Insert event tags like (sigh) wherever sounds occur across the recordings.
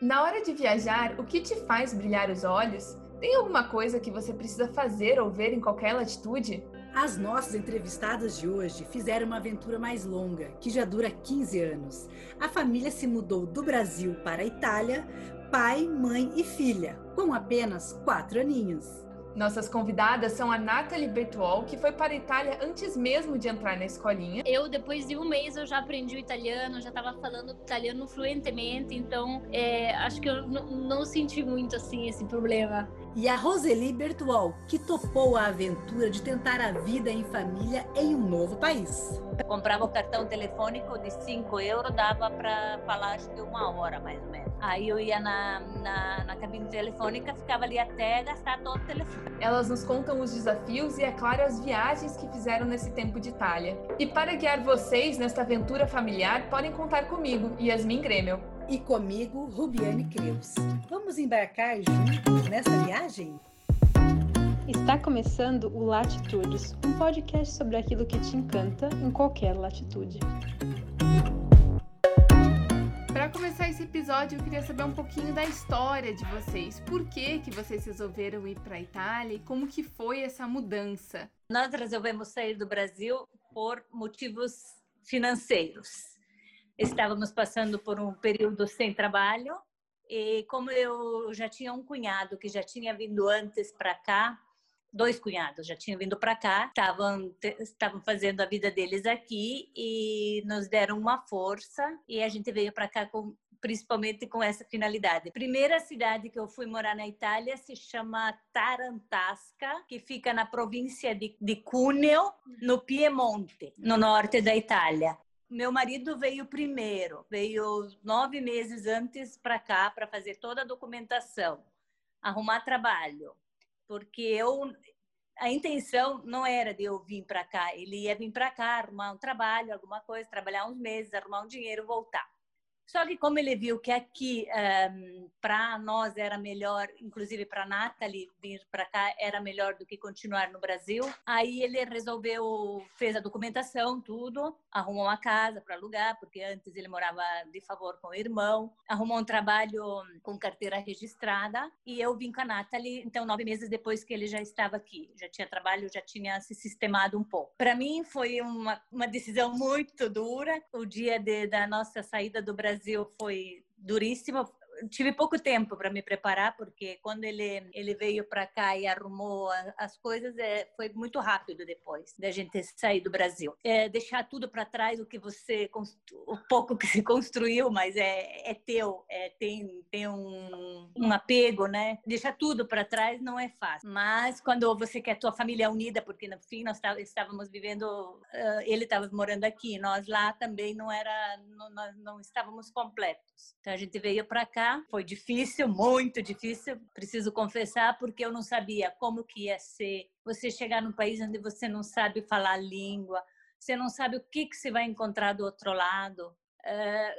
Na hora de viajar, o que te faz brilhar os olhos? Tem alguma coisa que você precisa fazer ou ver em qualquer latitude? As nossas entrevistadas de hoje fizeram uma aventura mais longa, que já dura 15 anos. A família se mudou do Brasil para a Itália, pai, mãe e filha, com apenas quatro aninhos. Nossas convidadas são a Nathalie Bertuol, que foi para a Itália antes mesmo de entrar na escolinha. Eu, depois de um mês, eu já aprendi o italiano, já estava falando italiano fluentemente, então é, acho que eu não senti muito assim esse problema e a Roseli Bertuol, que topou a aventura de tentar a vida em família em um novo país. Eu comprava o cartão telefônico de 5 euros, dava para falar acho que uma hora mais ou menos. Aí eu ia na, na, na cabine telefônica, ficava ali até gastar todo o telefone. Elas nos contam os desafios e, é claro, as viagens que fizeram nesse tempo de Itália. E para guiar vocês nesta aventura familiar, podem contar comigo, Yasmin Grêmio e comigo, Rubiane Creus. Vamos embarcar juntos nessa viagem? Está começando o Latitudes, um podcast sobre aquilo que te encanta em qualquer latitude. Para começar esse episódio, eu queria saber um pouquinho da história de vocês. Por que que vocês resolveram ir para a Itália e como que foi essa mudança? Nós resolvemos sair do Brasil por motivos financeiros estávamos passando por um período sem trabalho e como eu já tinha um cunhado que já tinha vindo antes para cá, dois cunhados já tinham vindo para cá, estavam estavam fazendo a vida deles aqui e nos deram uma força e a gente veio para cá com principalmente com essa finalidade. Primeira cidade que eu fui morar na Itália se chama Tarantasca, que fica na província de, de Cuneo, no Piemonte, no norte da Itália meu marido veio primeiro, veio nove meses antes para cá para fazer toda a documentação, arrumar trabalho, porque eu a intenção não era de eu vir para cá, ele ia vir para cá arrumar um trabalho, alguma coisa, trabalhar uns meses, arrumar um dinheiro, voltar. Só que como ele viu que aqui um, ehm, para nós era melhor, inclusive para Nathalie vir para cá era melhor do que continuar no Brasil, aí ele resolveu fez a documentação tudo, arrumou uma casa para alugar porque antes ele morava de favor com o irmão, arrumou um trabalho com carteira registrada e eu vim com a Nathalie então nove meses depois que ele já estava aqui, já tinha trabalho, já tinha se sistemado um pouco. Para mim foi uma uma decisão muito dura o dia de, da nossa saída do Brasil Brasil foi duríssimo tive pouco tempo para me preparar porque quando ele ele veio para cá e arrumou as coisas é, foi muito rápido depois da gente sair do Brasil. É, deixar tudo para trás o que você o pouco que se construiu mas é, é teu é, tem tem um, um apego né? Deixar tudo para trás não é fácil. Mas quando você quer tua família unida porque no fim nós estávamos vivendo uh, ele estava morando aqui nós lá também não era não, nós não estávamos completos. Então a gente veio para cá foi difícil, muito difícil, preciso confessar, porque eu não sabia como que ia ser você chegar num país onde você não sabe falar a língua, você não sabe o que, que você vai encontrar do outro lado. É,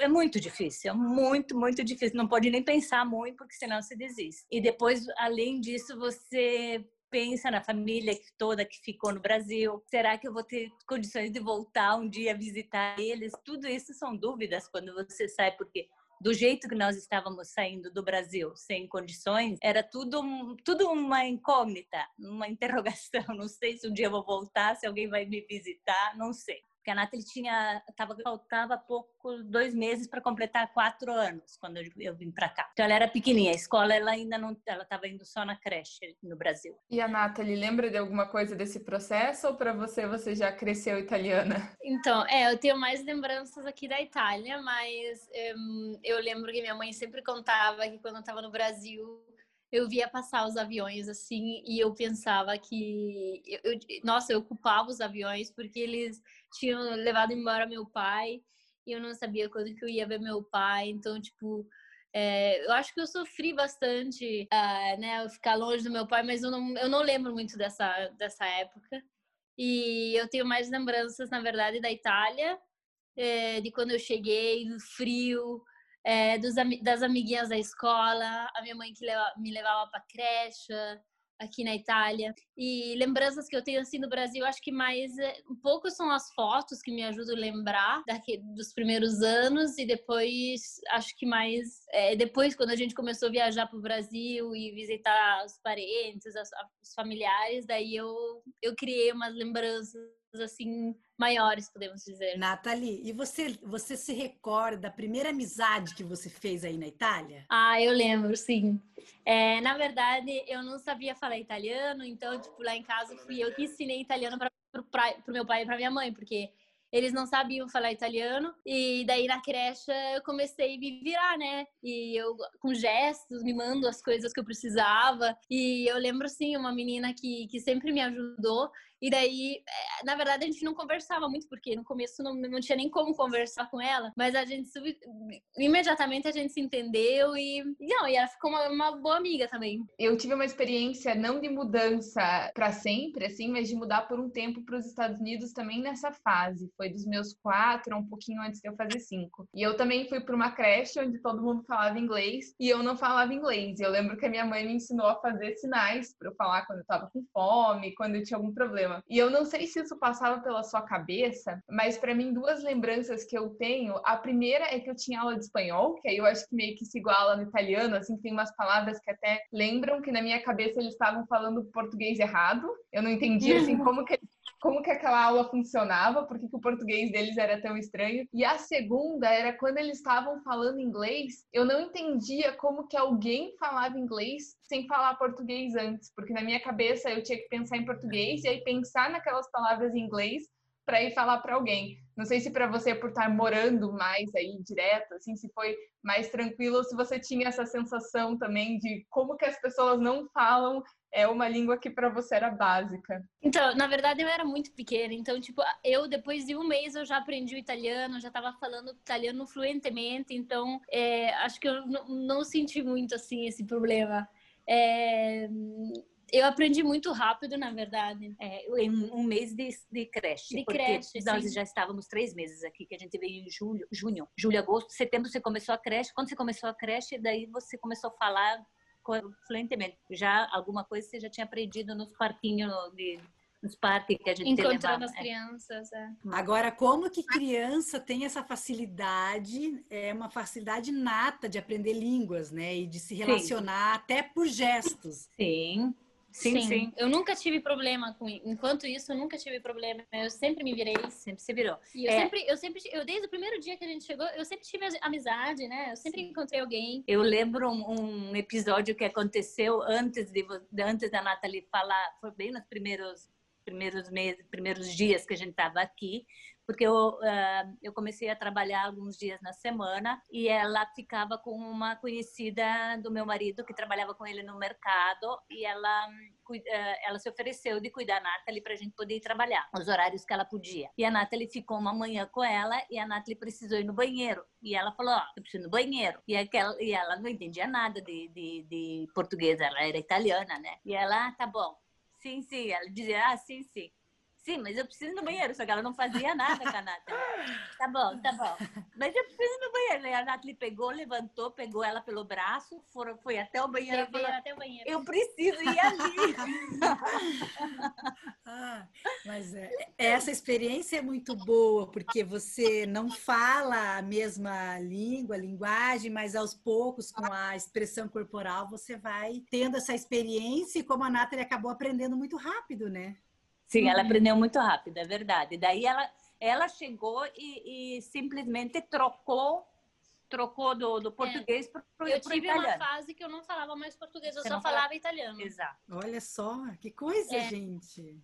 é muito difícil, muito, muito difícil. Não pode nem pensar muito, porque senão você desiste. E depois, além disso, você pensa na família toda que ficou no Brasil. Será que eu vou ter condições de voltar um dia visitar eles? Tudo isso são dúvidas quando você sai, porque do jeito que nós estávamos saindo do Brasil, sem condições, era tudo, tudo uma incógnita, uma (laughs) interrogação. Não sei se um dia eu vou voltar, se alguém vai me visitar, não sei. Porque a Nathalie tinha, tava, faltava pouco, dois meses para completar quatro anos quando eu, eu vim para cá. Então ela era pequenininha, a escola ela ainda não, ela estava indo só na creche no Brasil. E a Nathalie lembra de alguma coisa desse processo ou para você você já cresceu italiana? Então, é, eu tenho mais lembranças aqui da Itália, mas um, eu lembro que minha mãe sempre contava que quando eu estava no Brasil eu via passar os aviões assim e eu pensava que eu, eu, nossa eu culpava os aviões porque eles tinham levado embora meu pai e eu não sabia quando que eu ia ver meu pai. Então tipo é, eu acho que eu sofri bastante uh, né ficar longe do meu pai mas eu não eu não lembro muito dessa dessa época. E eu tenho mais lembranças na verdade da Itália é, de quando eu cheguei do frio é, dos, das amiguinhas da escola, a minha mãe que leva, me levava para creche, aqui na Itália. E lembranças que eu tenho assim no Brasil, acho que mais é, um pouco são as fotos que me ajudam a lembrar daqui, dos primeiros anos e depois acho que mais é, depois quando a gente começou a viajar para o Brasil e visitar os parentes, as, os familiares, daí eu eu criei umas lembranças assim maiores, podemos dizer. Nathalie, e você, você se recorda da primeira amizade que você fez aí na Itália? Ah, eu lembro, sim. É, na verdade, eu não sabia falar italiano, então, tipo, lá em casa fui eu que ensinei italiano para o meu pai e para minha mãe, porque eles não sabiam falar italiano e daí na creche eu comecei a me virar, né? E eu com gestos me mando as coisas que eu precisava e eu lembro sim uma menina que, que sempre me ajudou e daí, é, na verdade, a gente não conversava muito, porque no começo não, não tinha nem como conversar com ela, mas a gente imediatamente a gente se entendeu e, não, e ela ficou uma, uma boa amiga também. Eu tive uma experiência não de mudança para sempre, assim, mas de mudar por um tempo para os Estados Unidos também nessa fase. Foi dos meus quatro, um pouquinho antes de eu fazer cinco. E eu também fui para uma creche onde todo mundo falava inglês e eu não falava inglês. Eu lembro que a minha mãe me ensinou a fazer sinais para eu falar quando eu estava com fome, quando eu tinha algum problema E eu não sei se isso passava pela sua cabeça, mas para mim duas lembranças que eu tenho, a primeira é que eu tinha aula de espanhol, que aí eu acho que meio que se iguala no italiano, assim, tem umas palavras que até lembram que na minha cabeça eles estavam falando português errado. Eu não entendi assim (laughs) como que como que aquela aula funcionava, por que, o português deles era tão estranho. E a segunda era quando eles estavam falando inglês, eu não entendia como que alguém falava inglês sem falar português antes, porque na minha cabeça eu tinha que pensar em português e aí pensar naquelas palavras em inglês para ir falar para alguém. Não sei se para você por estar morando mais aí direto, assim, se foi mais tranquilo ou se você tinha essa sensação também de como que as pessoas não falam é uma língua que para você era básica? Então, na verdade, eu era muito pequena. Então, tipo, eu depois de um mês eu já aprendi o italiano, já estava falando italiano fluentemente. Então, é, acho que eu não, senti muito assim esse problema. É, eu aprendi muito rápido, na verdade. É, em um mês de, de creche. De creche, nós sim. já estávamos três meses aqui, que a gente veio em julho, junho, julho, agosto, setembro você começou a creche. Quando você começou a creche, daí você começou a falar fluentemente. Já alguma coisa você já tinha aprendido nos parquinhos de nos parques que a gente encontrando as é. crianças. É. Agora, como que criança tem essa facilidade, é uma facilidade nata de aprender línguas, né, e de se relacionar Sim. até por gestos. Sim. Sim, sim, sim, Eu nunca tive problema com enquanto isso, eu nunca tive problema. Eu sempre me virei, sempre se virou. E eu é. sempre, eu sempre, eu desde o primeiro dia que a gente chegou, eu sempre tive amizade, né? Eu sempre sim. encontrei alguém. Eu lembro um, um, episódio que aconteceu antes de antes da Nathalie falar, foi bem nos primeiros primeiros meses, primeiros dias que a gente estava aqui porque eu, uh, eu comecei a trabalhar alguns dias na semana e ela ficava com uma conhecida do meu marido que trabalhava com ele no mercado e ela uh, ela se ofereceu de cuidar da Nathalie para a gente poder ir trabalhar os horários que ela podia. E a Nathalie ficou uma manhã com ela e a Nathalie precisou ir no banheiro. E ela falou, ó, oh, eu preciso ir no banheiro. E, aquela, e ela não entendia nada de, de, de português, ela era italiana, né? E ela, ah, tá bom. Sim, sim. Ela dizia, ah, sim, sim. Sim, mas eu preciso ir no banheiro, só que ela não fazia nada com a Nathalie. Tá bom, tá bom. Mas eu preciso ir no banheiro. E a Nathalie pegou, levantou, pegou ela pelo braço, foram, foi até o banheiro. Falou, até o banheiro. Eu preciso ir ali. (laughs) ah, mas é, essa experiência é muito boa, porque você não fala a mesma língua, linguagem, mas aos poucos, com a expressão corporal, você vai tendo essa experiência e como a Nathalie acabou aprendendo muito rápido, né? Sim, ela uhum. aprendeu muito rápido, é verdade. Daí ela, ela chegou e, e simplesmente trocou trocou do, do é. português é. para o italiano. Eu tive uma fase que eu não falava mais português, eu Você só falava italiano. Exato. Olha só, que coisa, é. gente.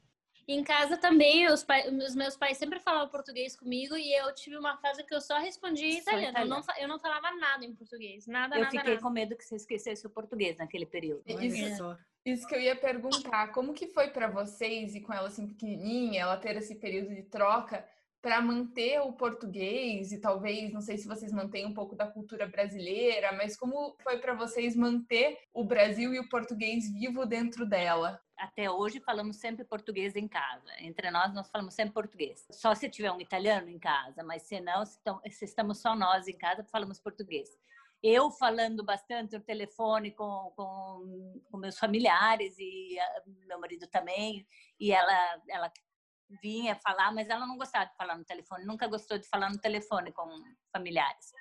Em casa também, os, pai, os, meus pais sempre falavam português comigo e eu tive uma fase que eu só respondia italiano. italiano. Eu, não, eu não falava nada em português, nada, eu nada, fiquei nada. com medo que você esquecesse o português naquele período. Isso, é. Isso que eu ia perguntar, como que foi para vocês e com ela assim pequenininha, ela ter esse período de troca para manter o português e talvez, não sei se vocês mantêm um pouco da cultura brasileira, mas como foi para vocês manter o Brasil e o português vivo dentro dela? até hoje falamos sempre português em casa. Entre nós, nós falamos sempre português. Só se tiver um italiano em casa, mas se não, se estamos só nós em casa, falamos português. Eu falando bastante no telefone com, com, com meus familiares e meu marido também, e ela, ela vinha falar, mas ela não gostava de falar no telefone, nunca gostou de falar no telefone com familiares.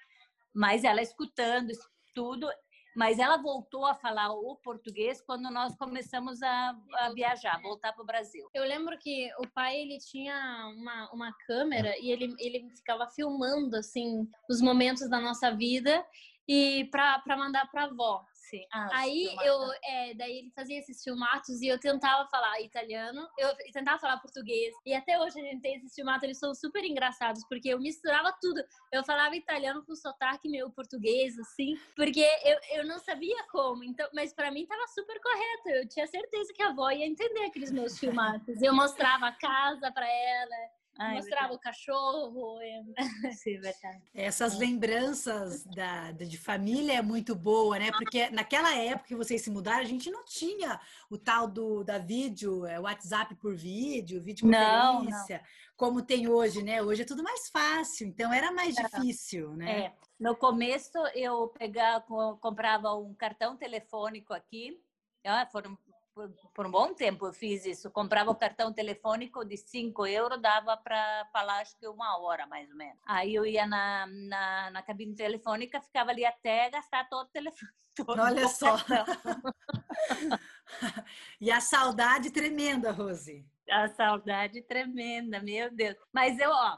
Mas ela escutando tudo, mas ela voltou a falar o português quando nós começamos a, a viajar, voltar para o Brasil. Eu lembro que o pai ele tinha uma, uma câmera e ele, ele ficava filmando assim os momentos da nossa vida e para mandar para avó. Sim. Ah, aí eu, é, daí ele fazia esses filmatos e eu tentava falar italiano, eu tentava falar português. E até hoje a gente tem esses filmatos, eles são super engraçados, porque eu misturava tudo. Eu falava italiano com sotaque meu português, assim, porque eu, eu não sabia como. Então, mas para mim tava super correto. Eu tinha certeza que a avó ia entender aqueles meus filmatos. Eu mostrava a casa para ela. Ai, mostrava verdade. o cachorro. (laughs) Sim, verdade. Essas lembranças da, de família é muito boa, né? Porque naquela época que vocês se mudaram, a gente não tinha o tal do da vídeo, é, WhatsApp por vídeo, videoconferência, como tem hoje, né? Hoje é tudo mais fácil, então era mais difícil, né? É. No começo eu pegava, comprava um cartão telefônico aqui, foram por, por, um bom tempo eu fiz isso. Comprava o cartão telefônico de 5 euros, dava para falar acho que uma hora mais ou menos. Aí eu ia na, na, na cabine telefônica, ficava ali até gastar todo o telefone. (laughs) Todo Olha só. (laughs) e a saudade tremenda, Rose. A saudade tremenda, meu Deus. Mas eu, ó,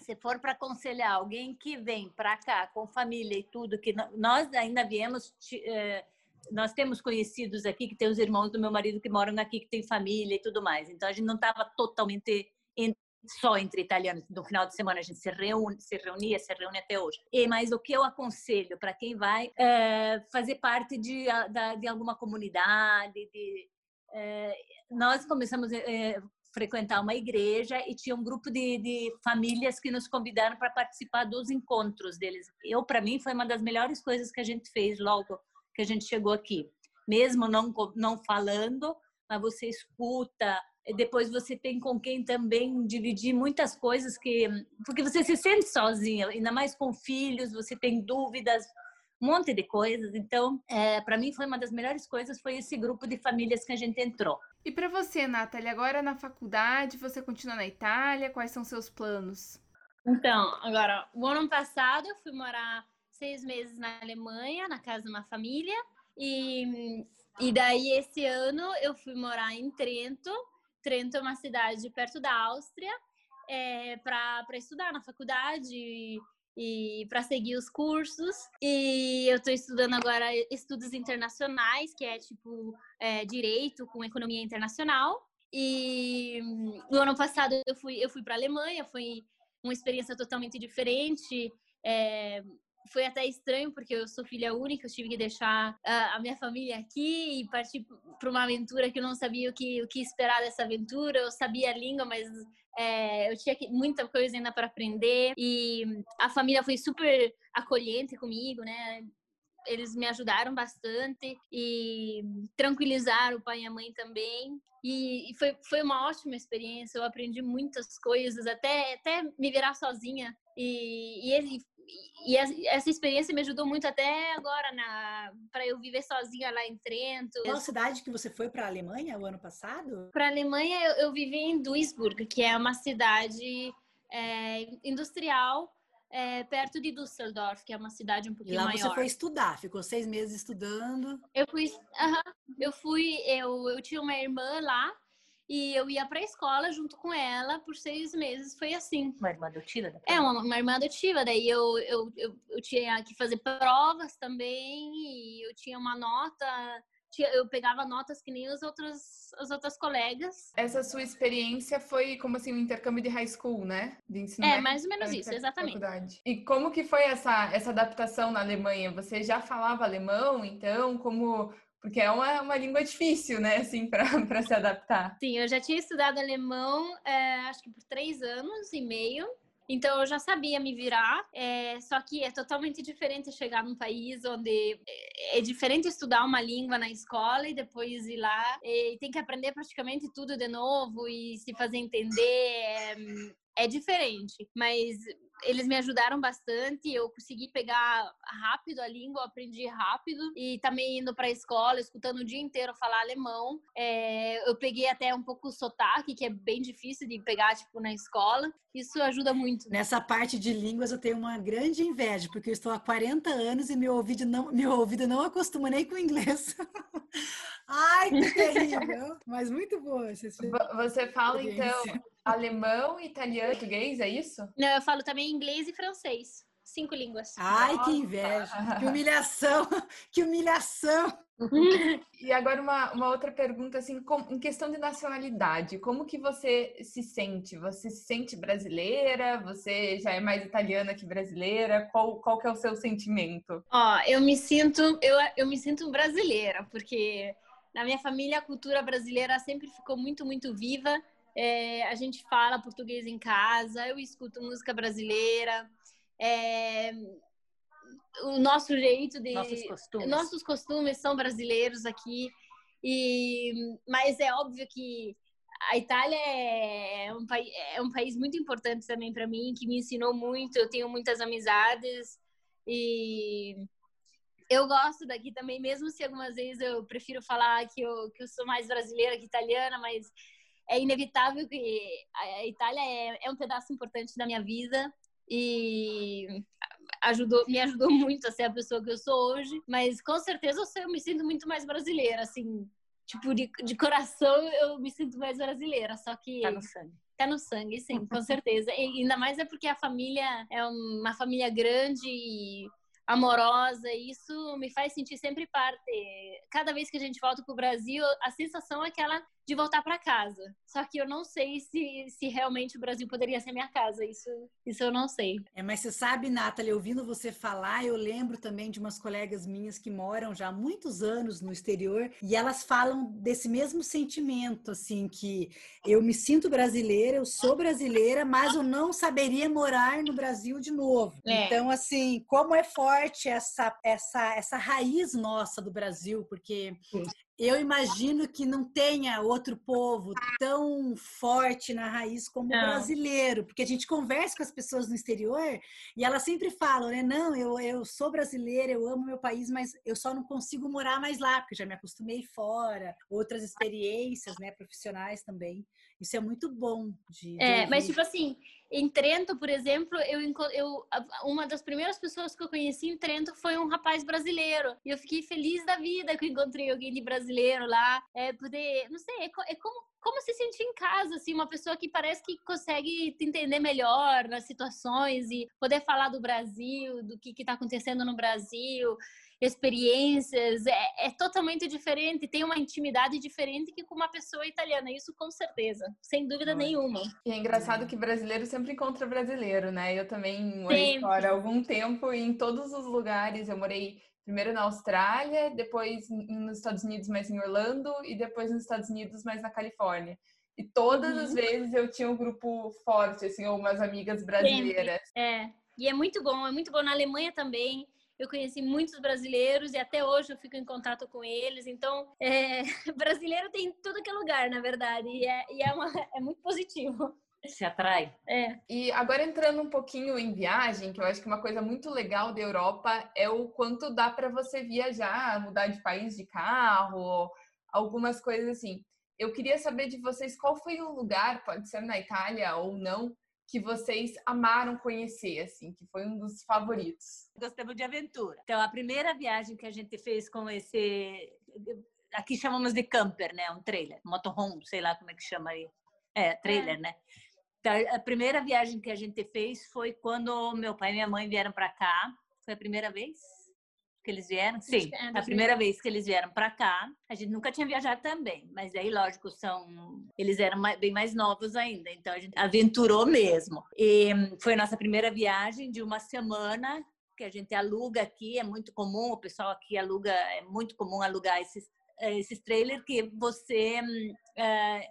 se for para aconselhar alguém que vem para cá com família e tudo, que nós ainda viemos. Eh, nós temos conhecidos aqui que tem os irmãos do meu marido que moram aqui, que tem família e tudo mais. Então a gente não estava totalmente só entre italianos. No final de semana a gente se reúne, se reunia, se reúne até hoje. E mas o que eu aconselho para quem vai é fazer parte de, de alguma comunidade. De, é, nós começamos a é, frequentar uma igreja e tinha um grupo de, de famílias que nos convidaram para participar dos encontros deles. Eu para mim foi uma das melhores coisas que a gente fez logo que a gente chegou aqui. Mesmo não, não falando, mas você escuta, depois você tem com quem também dividir muitas coisas que porque você se sente sozinha ainda mais com filhos você tem dúvidas um monte de coisas. Então é, para mim foi uma das melhores coisas foi esse grupo de famílias que a gente entrou. E para você Nathalie agora na faculdade você continua na Itália quais são seus planos? Então agora o ano passado eu fui morar seis meses na Alemanha, na casa de uma família. E, e daí, esse ano, eu fui morar em Trento. Trento é uma cidade perto da Áustria, é, para estudar na faculdade e, e para seguir os cursos. E eu estou estudando agora estudos internacionais, que é tipo é, direito com economia internacional. E no ano passado eu fui, eu fui para a Alemanha, foi uma experiência totalmente diferente. É, foi até estranho, porque eu sou filha única, eu tive que deixar a, a minha família aqui e partir para uma aventura que eu não sabia o que, o que esperar dessa aventura. Eu sabia a língua, mas é, eu tinha muita coisa ainda para aprender. E a família foi super acolhente comigo, né? Eles me ajudaram bastante e tranquilizaram o pai e a mãe também. E, e foi, foi uma ótima experiência. Eu aprendi muitas coisas, até, até me virar sozinha. E, e ele e essa experiência me ajudou muito até agora para eu viver sozinha lá em Trento. Qual cidade que você foi para a Alemanha o ano passado? Para a Alemanha eu, eu, vivi em Duisburg, que é uma cidade é, industrial é, perto de Düsseldorf, que é uma cidade um pouquinho e lá maior. você foi estudar, ficou seis meses estudando. Eu fui, uh -huh, eu fui, eu, eu tinha uma irmã lá e eu ia para a escola junto com ela por seis meses. Foi assim. Uma irmã adotiva? É, uma, uma irmã adotiva. Daí eu, eu, eu, eu, tinha que fazer provas também e eu tinha uma nota. Eu pegava notas que nem os outros, as outras colegas. Essa sua experiência foi como assim um intercâmbio de high school, né? De ensino é, mais ou menos isso, exatamente. Faculdade. E como que foi essa, essa adaptação na Alemanha? Você já falava alemão, então? Como porque é uma, uma língua difícil, né, assim, para (laughs) se adaptar. Sim, eu já tinha estudado alemão, é, acho que por três anos e meio. Então eu já sabia me virar, é, só que é totalmente diferente chegar num país onde é, é diferente estudar uma língua na escola e depois ir lá e tem que aprender praticamente tudo de novo e se fazer entender. É, é diferente, mas eles me ajudaram bastante. Eu consegui pegar rápido a língua, aprendi rápido e também indo para a escola, escutando o dia inteiro falar alemão. É, eu peguei até um pouco o sotaque, que é bem difícil de pegar tipo na escola. Isso ajuda muito. Nessa parte de línguas eu tenho uma grande inveja, porque eu estou há 40 anos e meu ouvido não, meu ouvido não acostuma nem com o inglês. (laughs) Ai, que terrível! Mas muito boa. Você fala, então, alemão, italiano, português, é isso? Não, eu falo também inglês e francês. Cinco línguas. Ai, Nossa. que inveja! Que humilhação! (laughs) Que humilhação! (laughs) e agora uma, uma outra pergunta, assim, com, em questão de nacionalidade, como que você se sente? Você se sente brasileira? Você já é mais italiana que brasileira? Qual, qual que é o seu sentimento? Ó, eu me sinto, eu, eu me sinto brasileira, porque na minha família a cultura brasileira sempre ficou muito, muito viva. É, a gente fala português em casa, eu escuto música brasileira. É, o nosso jeito de nossos costumes. nossos costumes são brasileiros aqui e mas é óbvio que a Itália é um, país, é um país muito importante também para mim, que me ensinou muito. Eu tenho muitas amizades e eu gosto daqui também, mesmo se algumas vezes eu prefiro falar que eu, que eu sou mais brasileira que italiana, mas é inevitável que a Itália é, é um pedaço importante da minha vida e ajudou, me ajudou (laughs) muito a ser a pessoa que eu sou hoje, mas com certeza eu, sei, eu me sinto muito mais brasileira, assim, tipo, de, de coração eu me sinto mais brasileira, só que... Tá no sangue. Tá no sangue, sim, com certeza. E ainda mais é porque a família é uma família grande e amorosa, e isso me faz sentir sempre parte. Cada vez que a gente volta para o Brasil, a sensação é aquela de voltar para casa. Só que eu não sei se, se realmente o Brasil poderia ser minha casa. Isso, isso eu não sei. É, mas você sabe, Nathalie, ouvindo você falar, eu lembro também de umas colegas minhas que moram já há muitos anos no exterior e elas falam desse mesmo sentimento, assim, que eu me sinto brasileira, eu sou brasileira, mas eu não saberia morar no Brasil de novo. É. Então, assim, como é forte essa, essa, essa raiz nossa do Brasil, porque eu imagino que não tenha outro povo tão forte na raiz como não. o brasileiro, porque a gente conversa com as pessoas no exterior e elas sempre falam, né? Não, eu, eu sou brasileira, eu amo meu país, mas eu só não consigo morar mais lá, porque já me acostumei fora, outras experiências, né, profissionais também. Isso é muito bom de. de é, mas tipo assim, em Trento, por exemplo, eu, eu uma das primeiras pessoas que eu conheci em Trento foi um rapaz brasileiro. E eu fiquei feliz da vida que eu encontrei alguém de brasileiro lá. É poder, não sei, é, é como como se sentir em casa, assim, uma pessoa que parece que consegue te entender melhor nas situações e poder falar do Brasil, do que está acontecendo no Brasil experiências, é, é, totalmente diferente, tem uma intimidade diferente que com uma pessoa italiana, isso com certeza, sem dúvida nenhuma. E é engraçado que brasileiro sempre encontra brasileiro, né? Eu também morei sempre. fora há algum tempo e em todos os lugares, eu morei primeiro na Austrália, depois nos Estados Unidos, mais em Orlando, e depois nos Estados Unidos, mais na Califórnia. E todas uhum. as vezes eu tinha um grupo forte, assim, ou umas amigas brasileiras. Sempre. É, e é muito bom, é muito bom na Alemanha também eu conheci muitos brasileiros e até hoje eu fico em contato com eles. Então, é, (laughs) brasileiro tem tudo que é lugar, na verdade, e é, e é, uma, é muito positivo. Se atrai. É. E agora entrando um pouquinho em viagem, que eu acho que uma coisa muito legal da Europa é o quanto dá para você viajar, mudar de país de carro, algumas coisas assim. Eu queria saber de vocês qual foi o lugar, pode ser na Itália ou não, que vocês amaram conhecer, assim, que foi um dos favoritos? Gostamos de aventura. Então, a primeira viagem que a gente fez com esse. Aqui chamamos de camper, né? Um trailer, motorhome, sei lá como é que chama aí. É, trailer, é. né? Então, a primeira viagem que a gente fez foi quando meu pai e minha mãe vieram para cá. Foi a primeira vez? Que eles vieram? Sim, é, a primeira vez que eles vieram para cá. A gente nunca tinha viajado também, mas aí, lógico, são eles eram bem mais novos ainda, então a gente aventurou mesmo. E foi a nossa primeira viagem de uma semana que a gente aluga aqui, é muito comum, o pessoal aqui aluga, é muito comum alugar esses esses trailers que você é,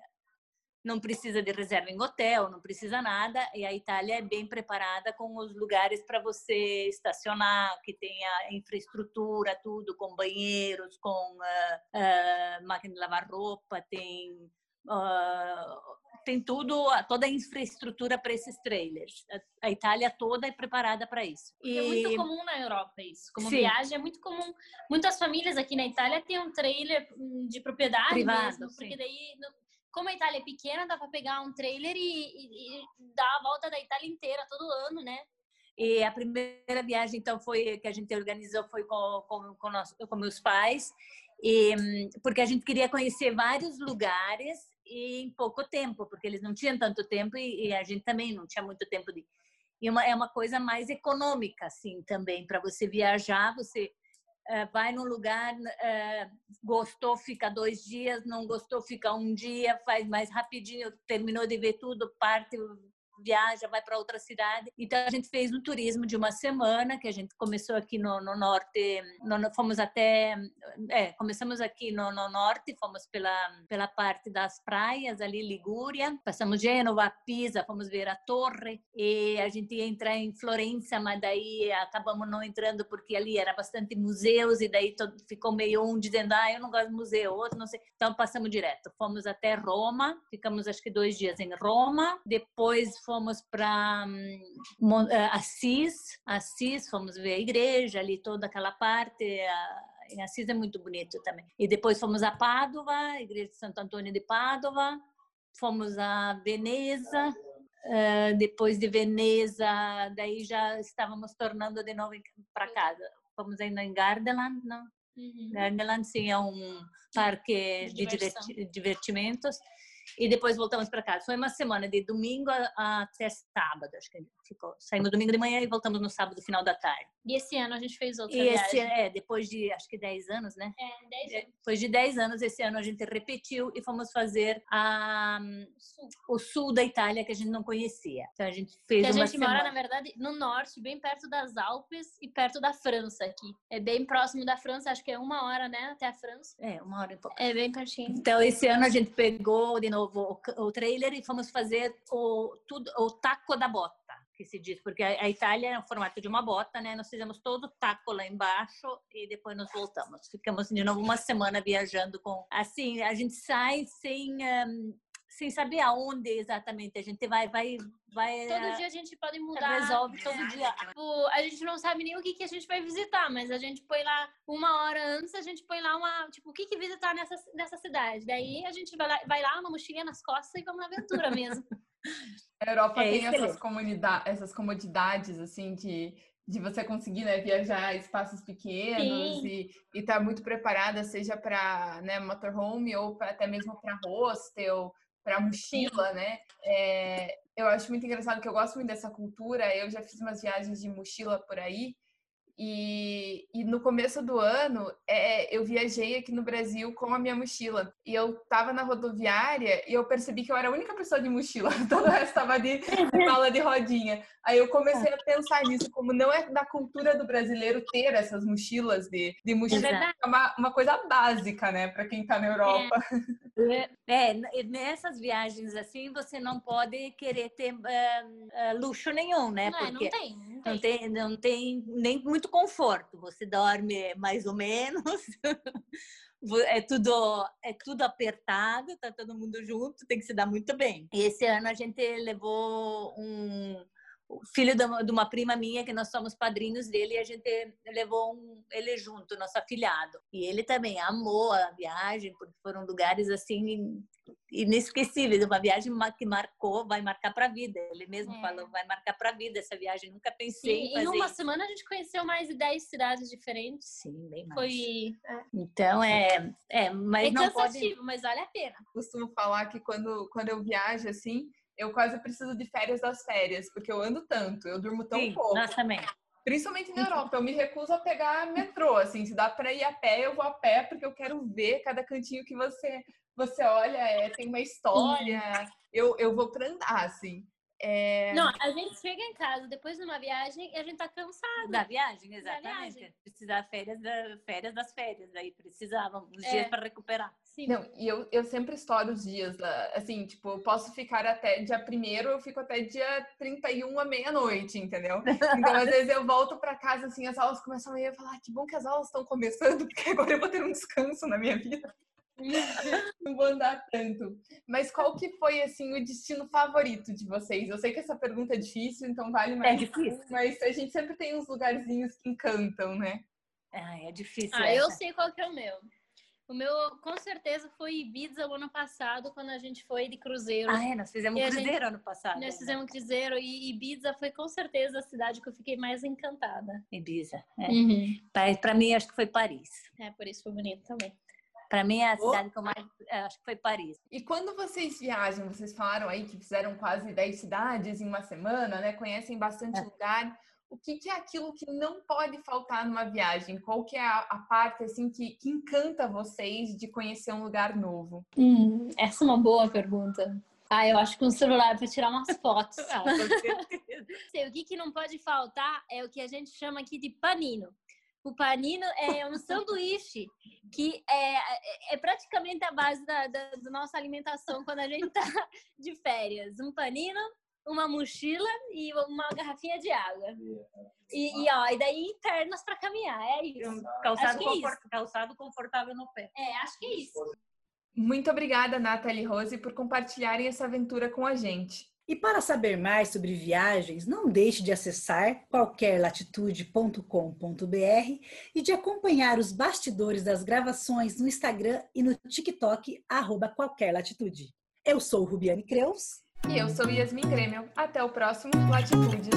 não precisa de reserva em hotel, não precisa nada, e a Itália é bem preparada com os lugares para você estacionar, que tenha infraestrutura, tudo, com banheiros, com uh, uh, máquina de lavar roupa, tem uh, tem tudo, toda a infraestrutura para esses trailers. A, a, Itália toda é preparada para isso. E... É muito comum na Europa isso. Como Sim. viagem é muito comum. Muitas famílias aqui na Itália têm um trailer hum, de propriedade Privado, mesmo, porque sim. daí como a Itália é pequena, dá para pegar um trailer e, e, e, dar a volta da Itália inteira todo ano, né? E a primeira viagem, então, foi que a gente organizou foi com, com, com, nós, com meus pais, e, porque a gente queria conhecer vários lugares em pouco tempo, porque eles não tinham tanto tempo e, e a gente também não tinha muito tempo de. E uma, é uma coisa mais econômica, assim, também, para você viajar, você vai num lugar, uh, gostou, fica dois dias, não gostou, fica um dia, faz mais rapidinho, terminou de ver tudo, parte, viaja, vai para outra cidade. Então a gente fez um turismo de uma semana que a gente começou aqui no, no norte, no, fomos até, é, começamos aqui no, no, norte, fomos pela pela parte das praias ali Ligúria, passamos Gênova, Pisa, fomos ver a torre e a gente ia entrar em Florença, mas daí acabamos não entrando porque ali era bastante museus e daí todo, ficou meio um dizendo ah eu não gosto de museu, outro não sei, então passamos direto. Fomos até Roma, ficamos acho que dois dias em Roma, depois fomos para um, eh, Assis, Assis, fomos ver a igreja ali, toda aquela parte. A, em Assis é muito bonito também. E depois fomos a Pádua, igreja de Santo Antônio de Pádua, fomos a Veneza, uh, depois de Veneza, daí já estávamos tornando de novo para casa. Fomos ainda em Gardeland, não? Uhum. Gardeland, sim, é um parque de, de divertimentos e depois voltamos para casa. Foi uma semana de domingo até sábado, acho que ficou. Saímos domingo de manhã e voltamos no sábado, final da tarde. E esse ano a gente fez outra e viagem. Esse, é, depois de, acho que 10 anos, né? É, 10 é, anos. Depois de 10 anos, esse ano a gente repetiu e fomos fazer a, sul. o sul da Itália, que a gente não conhecia. Então a gente fez que uma a gente semana. mora, na verdade, no norte, bem perto das Alpes e perto da França aqui. É bem próximo da França, acho que é uma hora, né, até a França. É, uma hora e pouco. É bem pertinho. Então esse ano a gente pegou de novo o, o trailer e fomos fazer o, tudo, o taco da bota que se diz, porque a, Itália é o formato de uma bota, né? Nós fizemos todo o taco lá embaixo e depois nos voltamos. Ficamos de novo uma semana viajando com. Assim, a gente sai sem. Um, sem saber aonde exatamente a gente vai, vai, vai. Todo uh, dia a gente pode mudar. Resolve todo é. dia. Tipo, a gente não sabe nem o que, que a gente vai visitar, mas a gente põe lá uma hora antes, a gente põe lá uma, tipo, o que, que visitar nessa, nessa cidade. Daí a gente vai lá, vai lá uma mochilinha nas costas e vamos na aventura (laughs) mesmo. A Europa é tem essas, comunidades, essas comodidades, assim, de, de você conseguir né, viajar espaços pequenos Sim. e estar tá muito preparada, seja para né, motorhome ou pra, até mesmo para hostel, para mochila, né? É, eu acho muito engraçado que eu gosto muito dessa cultura. Eu já fiz umas viagens de mochila por aí e, e, no começo do ano, é, eu viajei aqui no Brasil com a minha mochila. E eu tava na rodoviária e eu percebi que eu era a única pessoa de mochila. Todo o resto estava de mala de rodinha. Aí eu comecei a pensar nisso, como não é da cultura do brasileiro ter essas mochilas de, de mochila. É uma, uma coisa básica, né, para quem tá na Europa. É. é. nessas viagens assim, você não pode querer ter uh, uh, luxo nenhum, né? Não, Porque não tem, não tem. Não tem, não tem nem muito muito conforto. Você dorme mais ou menos. (laughs) é tudo é tudo apertado, tá todo mundo junto, tem que se dar muito bem. E esse ano a gente levou um filho de uma prima minha que nós somos padrinhos dele e a gente levou um, ele junto, nosso afilhado. E ele também amou a viagem porque foram lugares assim inesquecíveis, uma viagem que marcou, vai marcar para a vida. Ele mesmo é. falou, vai marcar para a vida essa viagem. Nunca pensei Sim, em fazer. Em uma semana a gente conheceu mais de 10 cidades diferentes. Sim, bem mais. Foi. É. Então é, é, mas é não cansativo, pode... mas vale a pena. Costumo falar que quando quando eu viajo assim, eu quase preciso de férias das férias, porque eu ando tanto, eu durmo tão Sim, pouco. Nós também. Principalmente na Europa, eu me recuso a pegar metrô, assim, se dá para ir a pé, eu vou a pé, porque eu quero ver cada cantinho que você você olha, é, tem uma história. Eu, eu vou para andar, assim. É... Não, a gente chega em casa depois de uma viagem e a gente tá cansado. Da viagem, exatamente. Da Precisar férias, da, férias das férias, aí precisava uns é. dias para recuperar. Sim. Não, e eu, eu sempre estouro os dias, assim, tipo, eu posso ficar até dia primeiro, eu fico até dia 31 à meia-noite, entendeu? Então, às vezes eu volto para casa, assim, as aulas começam a ir, eu falar, ah, que bom que as aulas estão começando, (laughs) porque agora eu vou ter um descanso na minha vida. (laughs) não vou andar tanto. Mas qual que foi, assim, o destino favorito de vocês? Eu sei que essa pergunta é difícil, então vale mais. É difícil. Mas a gente sempre tem uns lugarzinhos que encantam, né? Ah, é difícil. Ah, essa. eu sei qual que é o meu. O meu, com certeza, foi Ibiza o ano passado, quando a gente foi de cruzeiro. Ah, é, nós fizemos E um a gente- cruzeiro ano passado. Nós né? fizemos um cruzeiro e Ibiza foi com certeza a cidade que eu fiquei mais encantada. Ibiza. É. Uhum. Pra, pra mim, acho que foi Paris. É, por isso foi bonito também. Pra mim, a Oh. cidade que eu mais. é, Acho que foi Paris. E quando vocês viajam, vocês falaram aí que fizeram quase 10 cidades em uma semana, né? Conhecem bastante É. lugar. O que, que é aquilo que não pode faltar numa viagem? Qual que é a, a parte assim que, que encanta vocês de conhecer um lugar novo? Hum, essa é uma boa pergunta. Ah, eu acho que um celular para tirar umas fotos. (laughs) Ah, com certeza. (laughs) Sei, o que, que não pode faltar é o que a gente chama aqui de panino. O panino é um sanduíche que é, é- é praticamente a base da, da, da nossa alimentação quando a gente tá (laughs) de férias. Um panino, uma mochila e uma garrafinha de água. E, e, ó, e daí internas para caminhar, é isso. Calçado, é confort- calçado confortável no pé. É, acho que é isso. Muito obrigada, Nathalie e Rose, por compartilharem essa aventura com a gente. E para saber mais sobre viagens, não deixe de acessar qualquerlatitude.com.br e de acompanhar os bastidores das gravações no Instagram e no TikTok, arroba qualquer latitude. Eu sou Rubiane Creus. E eu sou Yasmin Grêmio. Até o próximo Latitudes.